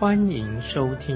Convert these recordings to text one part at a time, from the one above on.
欢迎收听。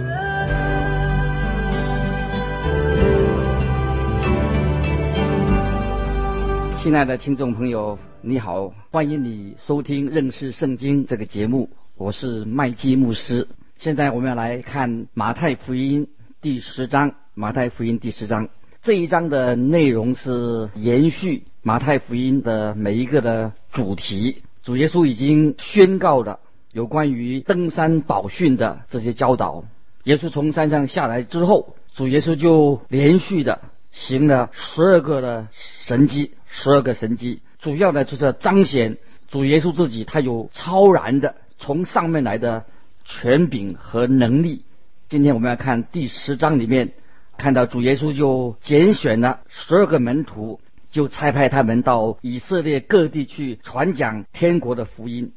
亲爱的听众朋友，你好，欢迎你收听认识圣经这个节目，我是麦基牧师。现在我们要来看马太福音第十章，马太福音第十章。这一章的内容是延续马太福音的每一个的主题。主耶稣已经宣告了有关于登山宝训的这些教导。耶稣从山上下来之后，主耶稣就连续的行了十二个的神迹，十二个神迹，主要的就是彰显主耶稣自己他有超然的从上面来的权柄和能力。今天我们要看第十章里面。看到主耶稣就拣选了十二个门徒，就差派他们到以色列各地去传讲天国的福音。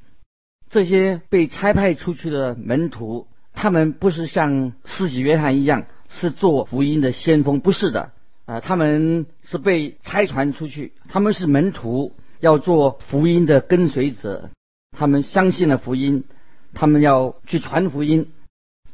这些被差派出去的门徒，他们不是像施洗约翰一样是做福音的先锋，不是的啊，他们是被差传出去，他们是门徒，要做福音的跟随者。他们相信了福音，他们要去传福音。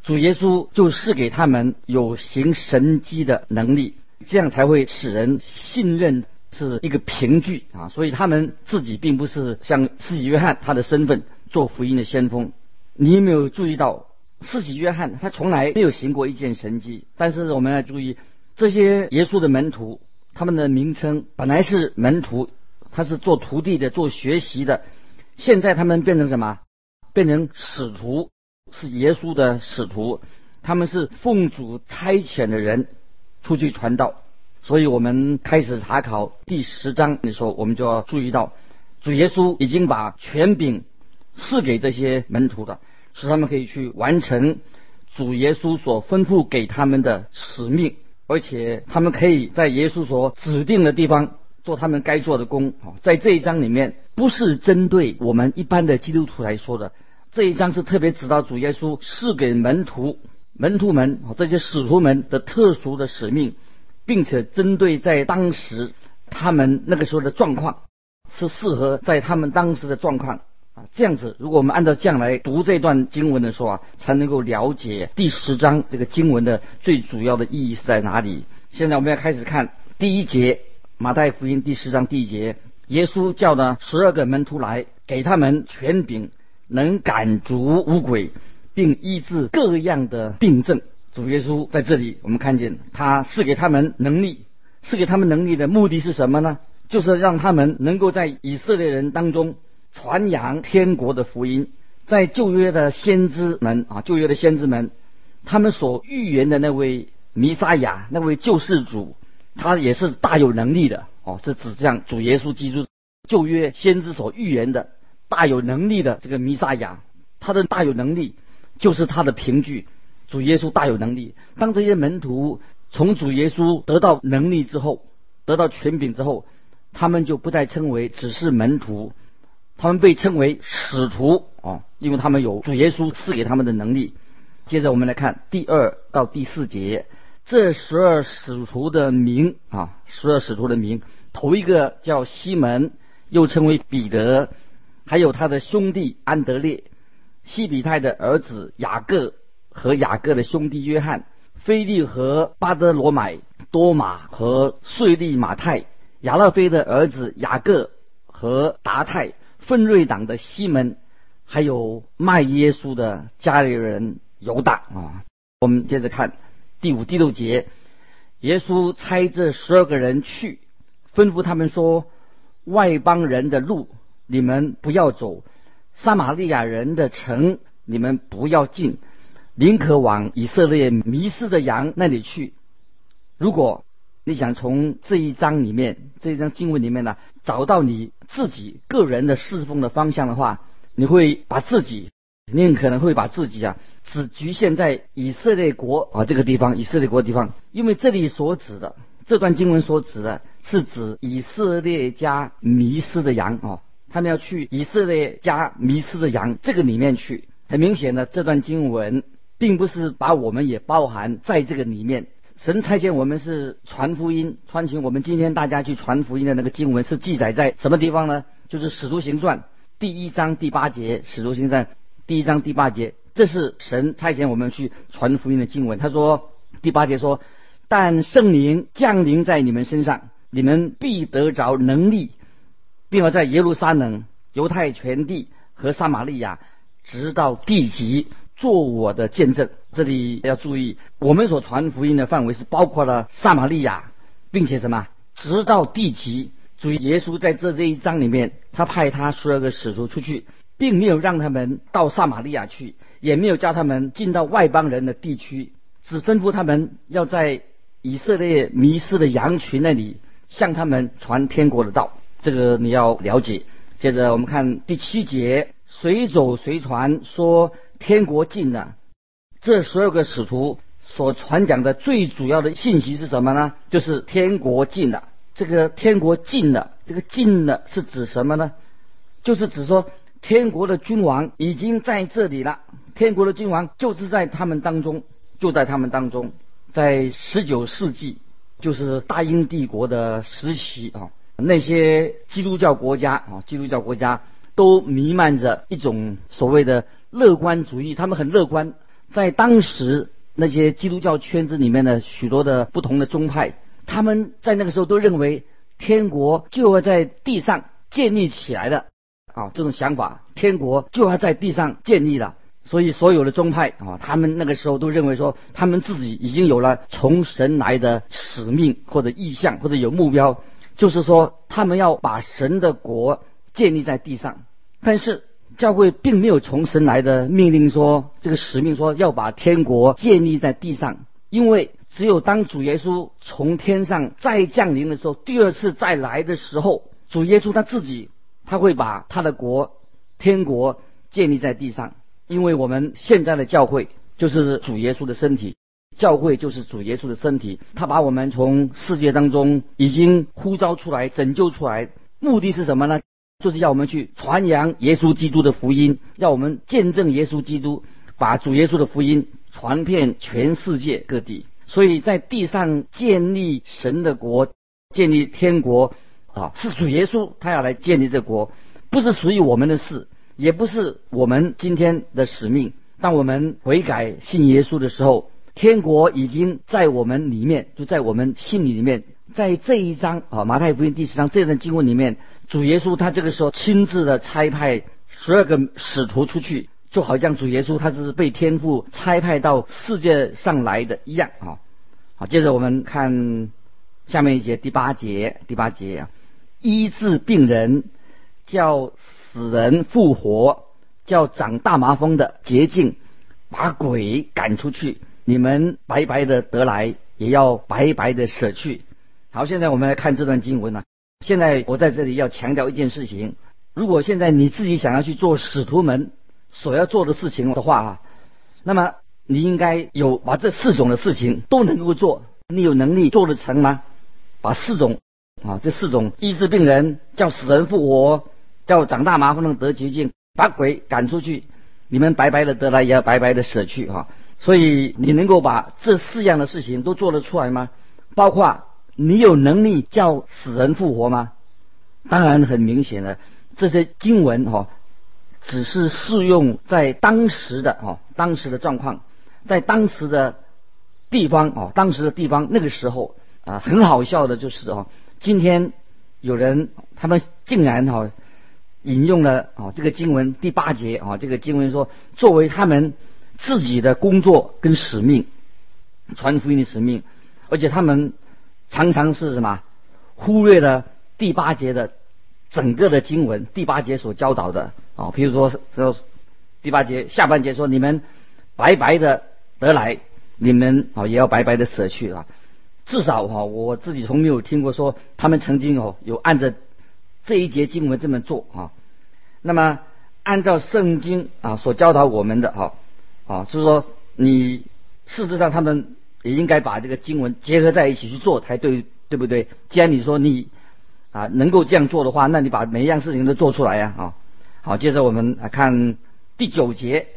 主耶稣就赐给他们有行神迹的能力，这样才会使人信任是一个凭据啊！所以他们自己并不是像施洗约翰他的身份做福音的先锋。你有没有注意到，四喜约翰他从来没有行过一件神迹？但是我们要注意，这些耶稣的门徒，他们的名称本来是门徒，他是做徒弟的，做学习的，现在他们变成什么？变成使徒。是耶稣的使徒，他们是奉主差遣的人出去传道，所以我们开始查考第十章的时候，我们就要注意到，主耶稣已经把权柄赐给这些门徒的，使他们可以去完成主耶稣所吩咐给他们的使命，而且他们可以在耶稣所指定的地方做他们该做的工。在这一章里面，不是针对我们一般的基督徒来说的。这一章是特别指导主耶稣赐给门徒、门徒们这些使徒们的特殊的使命，并且针对在当时他们那个时候的状况，是适合在他们当时的状况啊。这样子，如果我们按照这样来读这段经文的时候啊，才能够了解第十章这个经文的最主要的意义是在哪里。现在我们要开始看第一节，马太福音第十章第一节，耶稣叫了十二个门徒来，给他们权柄。能赶逐五鬼，并医治各样的病症。主耶稣在这里，我们看见他赐给他们能力，赐给他们能力的目的是什么呢？就是让他们能够在以色列人当中传扬天国的福音。在旧约的先知们啊，旧约的先知们，他们所预言的那位弥撒亚，那位救世主，他也是大有能力的哦。这指向主耶稣基督，旧约先知所预言的。大有能力的这个弥撒亚，他的大有能力就是他的凭据。主耶稣大有能力。当这些门徒从主耶稣得到能力之后，得到权柄之后，他们就不再称为只是门徒，他们被称为使徒啊，因为他们有主耶稣赐给他们的能力。接着我们来看第二到第四节，这十二使徒的名啊，十二使徒的名，头一个叫西门，又称为彼得。还有他的兄弟安德烈、西比泰的儿子雅各和雅各的兄弟约翰、菲利和巴德罗买、多马和税利马太、亚勒菲的儿子雅各和达泰、奋锐党的西门，还有卖耶稣的家里人犹大啊。我们接着看第五、第六节，耶稣差这十二个人去，吩咐他们说：外邦人的路。你们不要走撒玛利亚人的城，你们不要进，宁可往以色列迷失的羊那里去。如果你想从这一章里面这一章经文里面呢，找到你自己个人的侍奉的方向的话，你会把自己你很可能会把自己啊只局限在以色列国啊这个地方，以色列国地方，因为这里所指的这段经文所指的是指以色列家迷失的羊啊，他们要去以色列家迷失的羊这个里面去。很明显的，这段经文并不是把我们也包含在这个里面。神差遣我们是传福音，传请我们今天大家去传福音的那个经文是记载在什么地方呢？就是《使徒行传》第一章第八节，《使徒行传》第一章第八节，这是神差遣我们去传福音的经文。他说第八节说：“但圣灵降临在你们身上，你们必得着能力，并要在耶路撒冷、犹太全地和撒玛利亚。”直到地极做我的见证。这里要注意，我们所传福音的范围是包括了撒玛利亚，并且什么？直到地极。注意，耶稣在这这一章里面，他派他十二个使徒出去，并没有让他们到撒玛利亚去，也没有叫他们进到外邦人的地区，只吩咐他们要在以色列迷失的羊群那里向他们传天国的道。这个你要了解。接着我们看第七节。随走随传说天国近了，这所有个使徒所传讲的最主要的信息是什么呢？就是天国近了。这个天国近了，这个近了是指什么呢？就是指说天国的君王已经在这里了。天国的君王就是在他们当中，就在他们当中。在十九世纪，就是大英帝国的时期啊，那些基督教国家啊，基督教国家。都弥漫着一种所谓的乐观主义，他们很乐观。在当时那些基督教圈子里面的许多的不同的宗派，他们在那个时候都认为天国就要在地上建立起来的啊，这种想法，天国就要在地上建立了。所以所有的宗派啊，他们那个时候都认为说，他们自己已经有了从神来的使命或者意向或者有目标，就是说他们要把神的国。建立在地上，但是教会并没有从神来的命令说这个使命说要把天国建立在地上，因为只有当主耶稣从天上再降临的时候，第二次再来的时候，主耶稣他自己他会把他的国天国建立在地上，因为我们现在的教会就是主耶稣的身体，教会就是主耶稣的身体，他把我们从世界当中已经呼召出来拯救出来，目的是什么呢？就是要我们去传扬耶稣基督的福音，要我们见证耶稣基督，把主耶稣的福音传遍全世界各地。所以在地上建立神的国，建立天国啊，是主耶稣他要来建立这国，不是属于我们的事，也不是我们今天的使命。当我们悔改信耶稣的时候，天国已经在我们里面，就在我们心里里面。在这一章啊，马太福音第十章这段经文里面。主耶稣他这个时候亲自的差派十二个使徒出去，就好像主耶稣他是被天父差派到世界上来的一样啊。好，接着我们看下面一节第八节，第八节啊，医治病人，叫死人复活，叫长大麻风的捷径，把鬼赶出去。你们白白的得来，也要白白的舍去。好，现在我们来看这段经文呢。现在我在这里要强调一件事情：如果现在你自己想要去做使徒们所要做的事情的话啊，那么你应该有把这四种的事情都能够做。你有能力做得成吗？把四种啊，这四种医治病人、叫死人复活、叫长大麻风能得洁净、把鬼赶出去，你们白白的得来，也要白白的舍去哈。所以你能够把这四样的事情都做得出来吗？包括。你有能力叫死人复活吗？当然很明显的，这些经文哈，只是适用在当时的哈当时的状况，在当时的地方哦，当时的地方那个时候啊，很好笑的就是哦，今天有人他们竟然哈引用了哦这个经文第八节啊，这个经文说作为他们自己的工作跟使命，传福音的使命，而且他们。常常是什么忽略了第八节的整个的经文，第八节所教导的啊，比如说说第八节下半节说你们白白的得来，你们啊也要白白的舍去啊。至少哈，我自己从没有听过说他们曾经哦有按着这一节经文这么做啊。那么按照圣经啊所教导我们的哈啊，就是说你事实上他们也应该把这个经文结合在一起去做才对，对不对？既然你说你啊能够这样做的话，那你把每一样事情都做出来呀啊！好，接着我们来看第九节，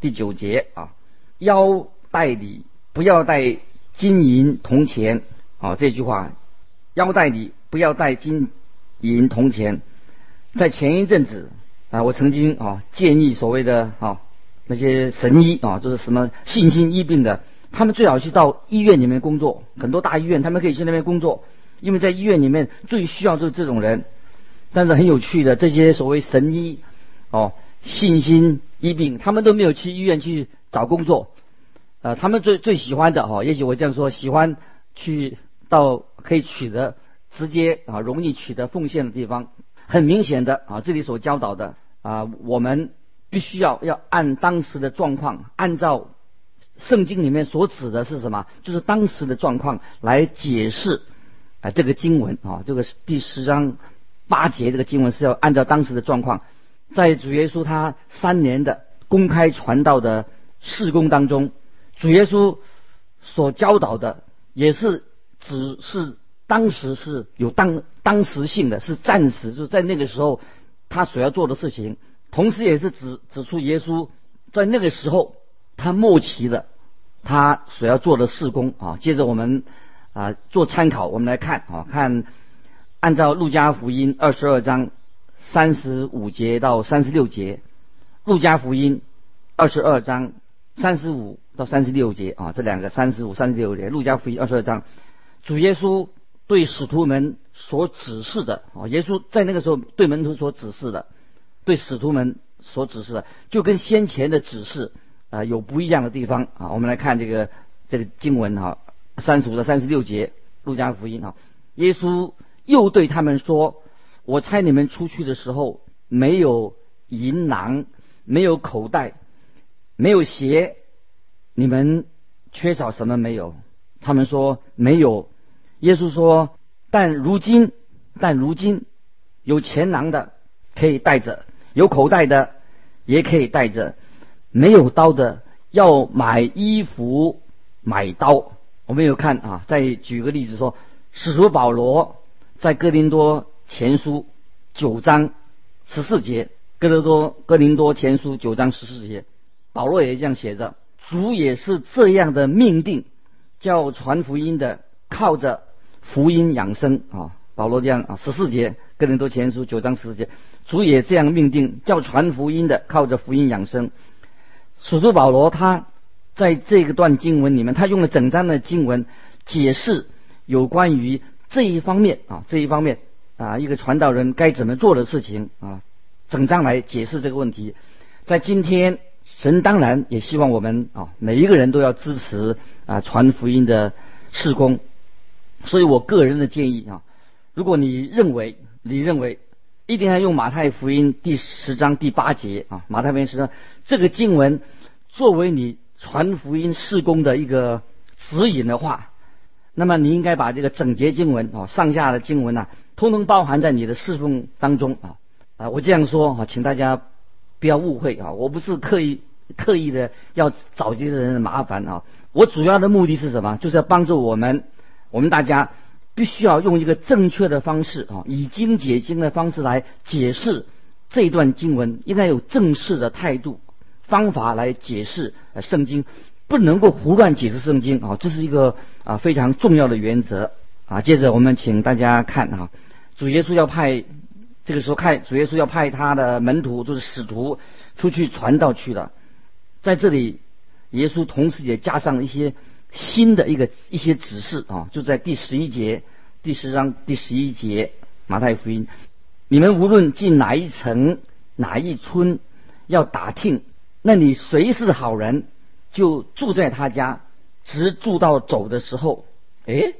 第九节啊，腰带里不要带金银铜钱啊，这句话，腰带里不要带金银铜钱。在前一阵子啊，我曾经啊建议所谓的啊那些神医啊，就是什么信心医病的，他们最好去到医院里面工作，很多大医院他们可以去那边工作，因为在医院里面最需要就是这种人。但是很有趣的，这些所谓神医。哦，信心医病，他们都没有去医院去找工作，呃，他们最最喜欢的哈，也许我这样说，喜欢去到可以取得直接啊容易取得奉献的地方。很明显的啊，这里所教导的啊，我们必须要要按当时的状况，按照圣经里面所指的是什么，就是当时的状况来解释啊这个经文啊，这个第十章八节这个经文是要按照当时的状况。在主耶稣他三年的公开传道的事工当中，主耶稣所教导的也是只是当时是有当当时性的，是暂时，就在那个时候他所要做的事情，同时也是指指出耶稣在那个时候他末期的他所要做的事工啊。接着我们啊做参考，我们来看啊看按照路加福音二十二章。三十五节到三十六节，路加福音二十二章三十五到三十六节啊，这两个三十五、三十六节，路加福音二十二章，主耶稣对使徒们所指示的啊，耶稣在那个时候对门徒所指示的，对使徒们所指示的，就跟先前的指示啊有不一样的地方啊。我们来看这个这个经文哈，三十五到三十六节，路加福音啊，耶稣又对他们说。我猜你们出去的时候没有银囊，没有口袋，没有鞋，你们缺少什么没有？他们说没有。耶稣说：但如今，但如今有钱囊的可以带着，有口袋的也可以带着，没有刀的要买衣服买刀。我们有看啊，再举个例子说，使徒保罗在哥林多。前书九章十四节，哥德多哥林多前书九章十四节，保罗也这样写着：主也是这样的命定，叫传福音的靠着福音养生啊。保罗这样啊，十四节哥林多前书九章十四节，主也这样命定，叫传福音的靠着福音养生。使徒保罗他在这个段经文里面，他用了整章的经文解释有关于这一方面啊，这一方面。啊，一个传道人该怎么做的事情啊，整章来解释这个问题。在今天，神当然也希望我们啊，每一个人都要支持啊传福音的事工。所以我个人的建议啊，如果你认为你认为一定要用马太福音第十章第八节啊，马太福音十章这个经文作为你传福音事工的一个指引的话，那么你应该把这个整节经文啊，上下的经文呐。通通包含在你的侍奉当中啊啊！我这样说啊，请大家不要误会啊，我不是刻意刻意的要找这些人的麻烦啊。我主要的目的是什么？就是要帮助我们，我们大家必须要用一个正确的方式啊，以经解经的方式来解释这段经文，应该有正式的态度方法来解释圣经，不能够胡乱解释圣经啊，这是一个啊非常重要的原则啊。接着我们请大家看啊。主耶稣要派，这个时候看主耶稣要派他的门徒，就是使徒出去传道去了。在这里，耶稣同时也加上一些新的一个一些指示啊，就在第十一节第十章第十一节马太福音，你们无论进哪一城哪一村，要打听，那你谁是好人，就住在他家，直住到走的时候。哎，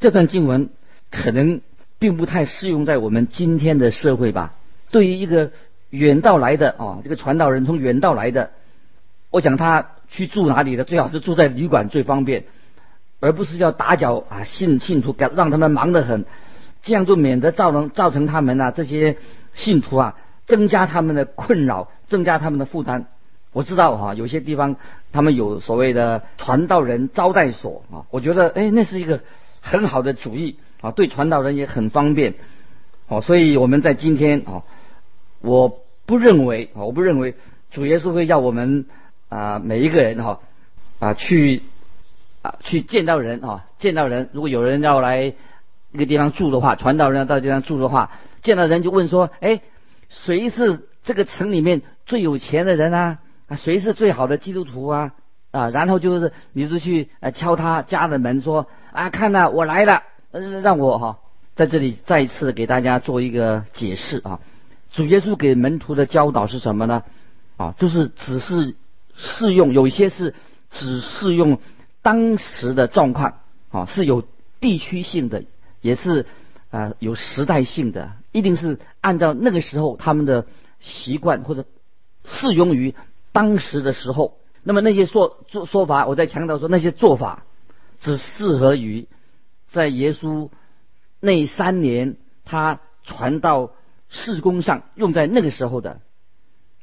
这段经文可能。并不太适用在我们今天的社会吧？对于一个远道来的啊，这个传道人从远道来的，我想他去住哪里的，最好是住在旅馆最方便，而不是要打搅啊信信徒，让让他们忙得很，这样就免得造成造成他们啊这些信徒啊增加他们的困扰，增加他们的负担。我知道哈，有些地方他们有所谓的传道人招待所啊，我觉得哎，那是一个很好的主意啊，对传道人也很方便。哦，所以我们在今天啊，我不认为啊，我不认为主耶稣会叫我们啊每一个人哈啊去啊去见到人啊，见到人，如果有人要来一个地方住的话，传道人要到地方住的话，见到人就问说，哎，谁是这个城里面最有钱的人啊？啊，谁是最好的基督徒啊？啊，然后就是你就去呃敲他家的门说啊，看呐，我来了，让我哈在这里再一次给大家做一个解释啊。主耶稣给门徒的教导是什么呢？啊，就是只是适用，有一些是只适用当时的状况啊，是有地区性的，也是啊有时代性的，一定是按照那个时候他们的习惯或者适用于。当时的时候，那么那些说做说法，我在强调说那些做法只适合于在耶稣那三年他传到事工上用在那个时候的。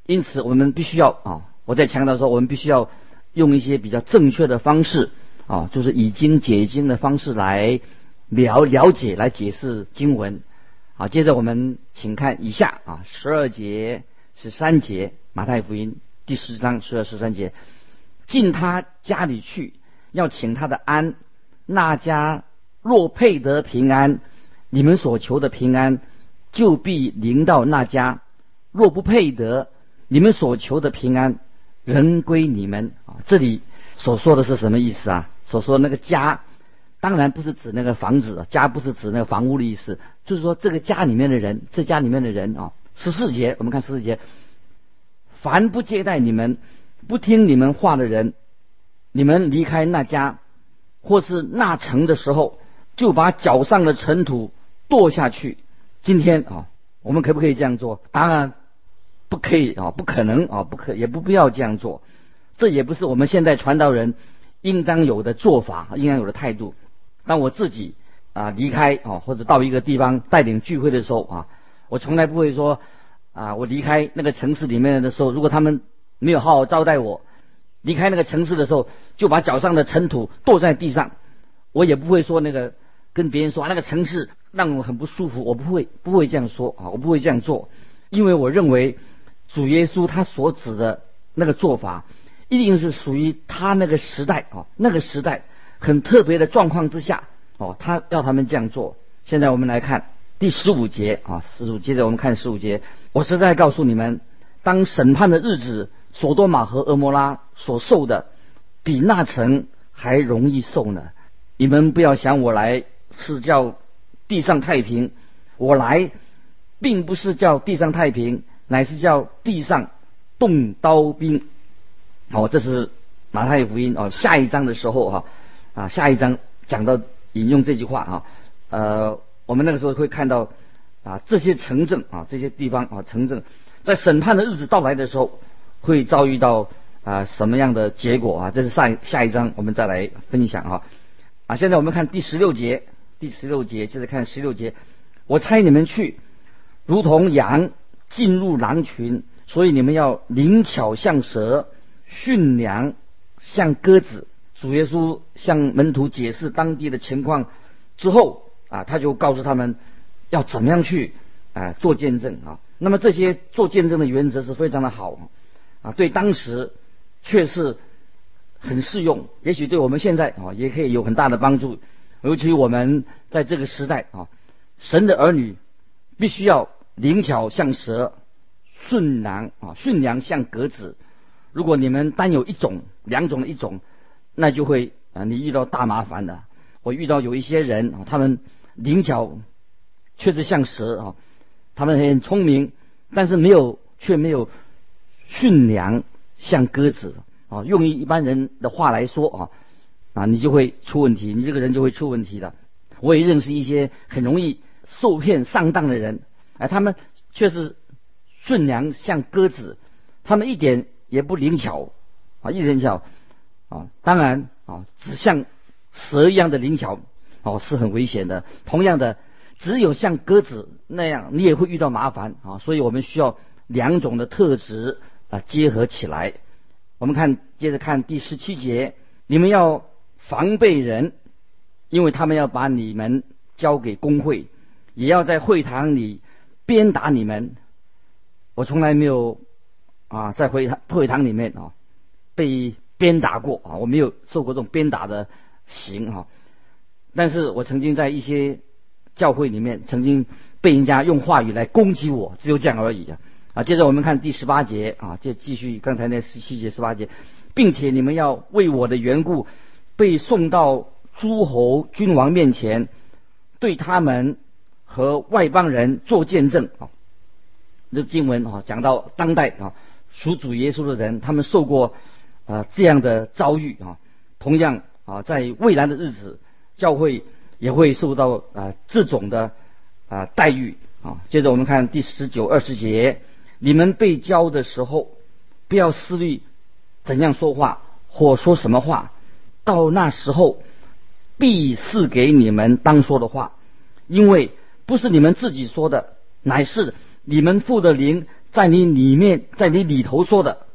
因此，我们必须要啊，我在强调说，我们必须要用一些比较正确的方式啊，就是以经解经的方式来了了解、来解释经文。好，接着我们请看以下啊，十二节、十三节，马太福音。第十章十二十三节，进他家里去，要请他的安。那家若配得平安，你们所求的平安就必临到那家；若不配得，你们所求的平安人归你们。啊，这里所说的是什么意思啊？所说那个家，当然不是指那个房子，家不是指那个房屋的意思，就是说这个家里面的人，这家里面的人啊。十四节，我们看十四节。凡不接待你们、不听你们话的人，你们离开那家或是那城的时候，就把脚上的尘土跺下去。今天啊，我们可不可以这样做？当然不可以啊，不可能啊，不可也不必要这样做。这也不是我们现在传道人应当有的做法，应当有的态度。当我自己啊离开啊，或者到一个地方带领聚会的时候啊，我从来不会说。啊，我离开那个城市里面的时候，如果他们没有好好招待我，离开那个城市的时候，就把脚上的尘土跺在地上，我也不会说那个跟别人说啊那个城市让我很不舒服，我不会不会这样说啊，我不会这样做，因为我认为主耶稣他所指的那个做法，一定是属于他那个时代啊，那个时代很特别的状况之下哦，他要他们这样做。现在我们来看。第十五节啊，十五接着我们看十五节。我实在告诉你们，当审判的日子，索多玛和俄摩拉所受的，比那城还容易受呢。你们不要想我来是叫地上太平，我来并不是叫地上太平，乃是叫地上动刀兵。哦，这是马太福音哦，下一章的时候哈啊，下一章讲到引用这句话啊，呃。我们那个时候会看到，啊，这些城镇啊，这些地方啊，城镇，在审判的日子到来的时候，会遭遇到啊什么样的结果啊？这是下下一章我们再来分享啊。啊，现在我们看第十六节，第十六节接着看十六节。我猜你们去，如同羊进入狼群，所以你们要灵巧像蛇，驯良像鸽子。主耶稣向门徒解释当地的情况之后。啊，他就告诉他们要怎么样去啊做见证啊。那么这些做见证的原则是非常的好啊，对当时却是很适用，也许对我们现在啊也可以有很大的帮助。尤其我们在这个时代啊，神的儿女必须要灵巧像蛇，顺良啊驯良像鸽子。如果你们单有一种、两种的一种，那就会啊你遇到大麻烦的。我遇到有一些人啊，他们。灵巧，确实像蛇啊，他们很聪明，但是没有，却没有驯良，像鸽子啊。用一般人的话来说啊，啊，你就会出问题，你这个人就会出问题的。我也认识一些很容易受骗上当的人，哎，他们却是顺良像鸽子，他们一点也不灵巧啊，一点巧啊，当然啊，只像蛇一样的灵巧。哦，是很危险的。同样的，只有像鸽子那样，你也会遇到麻烦啊。所以我们需要两种的特质啊结合起来。我们看，接着看第十七节，你们要防备人，因为他们要把你们交给工会，也要在会堂里鞭打你们。我从来没有啊在会堂会堂里面啊被鞭打过啊，我没有受过这种鞭打的刑啊。但是我曾经在一些教会里面，曾经被人家用话语来攻击我，只有这样而已啊。啊，接着我们看第十八节啊，这继续刚才那十七节、十八节，并且你们要为我的缘故被送到诸侯君王面前，对他们和外邦人做见证啊。这经文啊，讲到当代啊，属主耶稣的人，他们受过啊这样的遭遇啊。同样啊，在未来的日子，教会也会受到啊这种的啊待遇啊。接着我们看第十九、二十节。你们被教的时候，不要思虑怎样说话或说什么话。到那时候，必是给你们当说的话，因为不是你们自己说的，乃是你们父的灵在你里面，在你里头说的。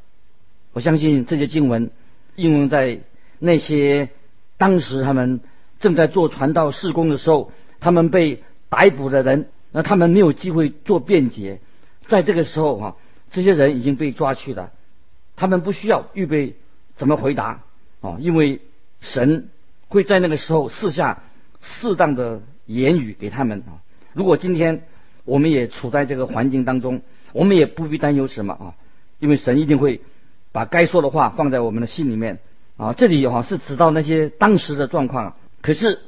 我相信这些经文应用在那些当时他们正在做传道事工的时候，他们被逮捕的人，那他们没有机会做辩解。在这个时候啊，这些人已经被抓去了，他们不需要预备怎么回答啊，因为神会在那个时候赐下适当的言语给他们啊。如果今天我们也处在这个环境当中，我们也不必担忧什么啊，因为神一定会把该说的话放在我们的心里面啊。这里有哈是指到那些当时的状况，可是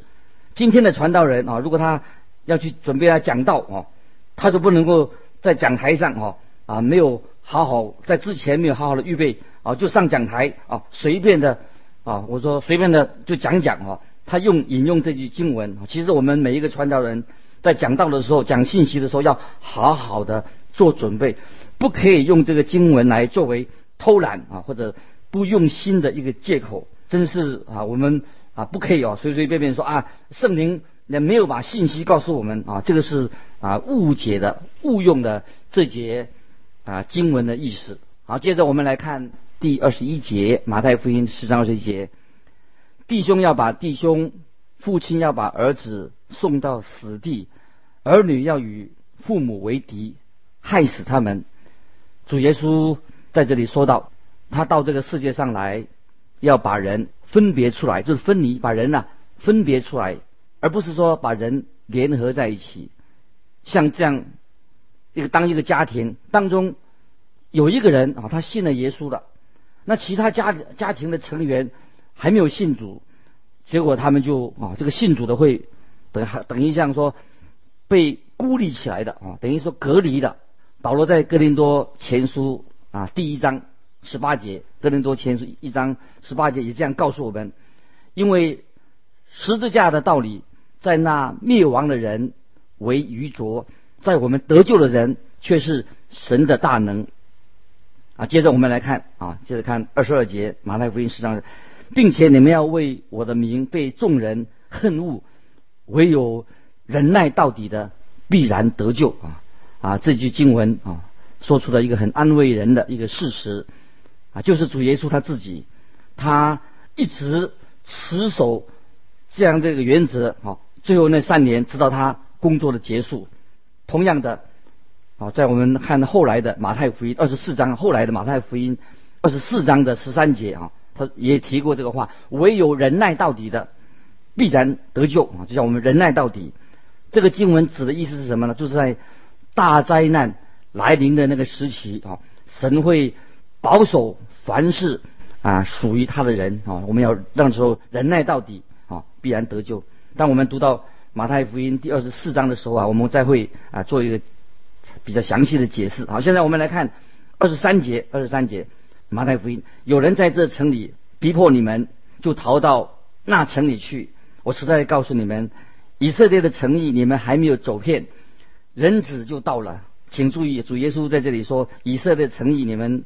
今天的传道人啊，如果他要去准备来讲道啊，他就不能够。在讲台上哦啊，没有好好在之前没有好好的预备啊，就上讲台啊，随便的啊，我说随便的就讲讲哦。他用引用这句经文，其实我们每一个传道人在讲道的时候、讲信息的时候，要好好的做准备，不可以用这个经文来作为偷懒啊或者不用心的一个借口。真是啊，我们啊不可以哦，随随便便说啊，圣灵。也没有把信息告诉我们啊，这个是啊误解的、误用的这节啊经文的意思。好，接着我们来看第二十一节，马太福音十章二十一节：弟兄要把弟兄，父亲要把儿子送到死地，儿女要与父母为敌，害死他们。主耶稣在这里说到，他到这个世界上来，要把人分别出来，就是分离，把人呢分别出来。而不是说把人联合在一起，像这样一个当一个家庭当中有一个人啊，他信了耶稣了，那其他家家庭的成员还没有信主，结果他们就啊，这个信主的会等等于像说被孤立起来的啊，等于说隔离的。保罗在哥林多前书啊第一章十八节，哥林多前书一章十八节也这样告诉我们，因为十字架的道理。在那灭亡的人为愚拙，在我们得救的人却是神的大能啊！接着我们来看啊，接着看二十二节马太福音十章，并且你们要为我的名被众人恨恶，唯有忍耐到底的必然得救啊！啊，这句经文啊，说出了一个很安慰人的一个事实啊，就是主耶稣他自己，他一直持守这样这个原则啊。最后那三年，直到他工作的结束。同样的，啊，在我们看后来的马太福音二十四章，后来的马太福音二十四章的十三节啊，他也提过这个话：唯有忍耐到底的，必然得救啊！就像我们忍耐到底。这个经文指的意思是什么呢？就是在大灾难来临的那个时期啊，神会保守凡事啊属于他的人啊，我们要让时候忍耐到底啊，必然得救。当我们读到马太福音第二十四章的时候啊，我们再会啊做一个比较详细的解释。好，现在我们来看二十三节，二十三节马太福音，有人在这城里逼迫你们，就逃到那城里去。我实在告诉你们，以色列的诚意你们还没有走遍，人子就到了。请注意，主耶稣在这里说，以色列诚意你们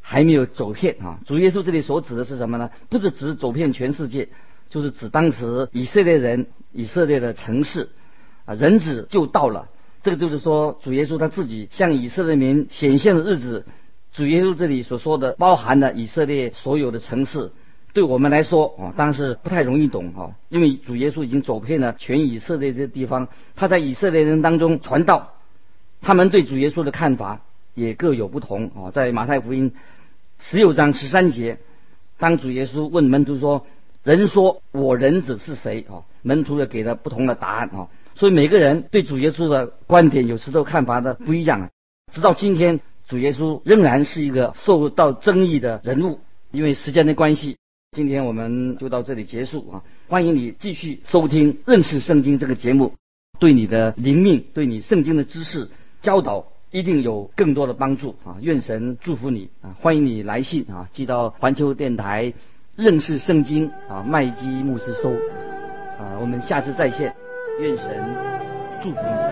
还没有走遍啊。主耶稣这里所指的是什么呢？不是指走遍全世界。就是指当时以色列人、以色列的城市啊，人子就到了。这个就是说，主耶稣他自己向以色列民显现的日子，主耶稣这里所说的包含了以色列所有的城市。对我们来说啊，当然是不太容易懂哈，因为主耶稣已经走遍了全以色列的地方，他在以色列人当中传道，他们对主耶稣的看法也各有不同啊。在马太福音十六章十三节，当主耶稣问门徒说：“人说我人子是谁？”啊，门徒也给了不同的答案啊。所以每个人对主耶稣的观点有时都看法的不一样啊。直到今天，主耶稣仍然是一个受到争议的人物，因为时间的关系。今天我们就到这里结束啊！欢迎你继续收听《认识圣经》这个节目，对你的灵命、对你圣经的知识教导一定有更多的帮助啊！愿神祝福你啊！欢迎你来信啊，寄到环球电台《认识圣经》啊，麦基牧师收啊！我们下次再见，愿神祝福你。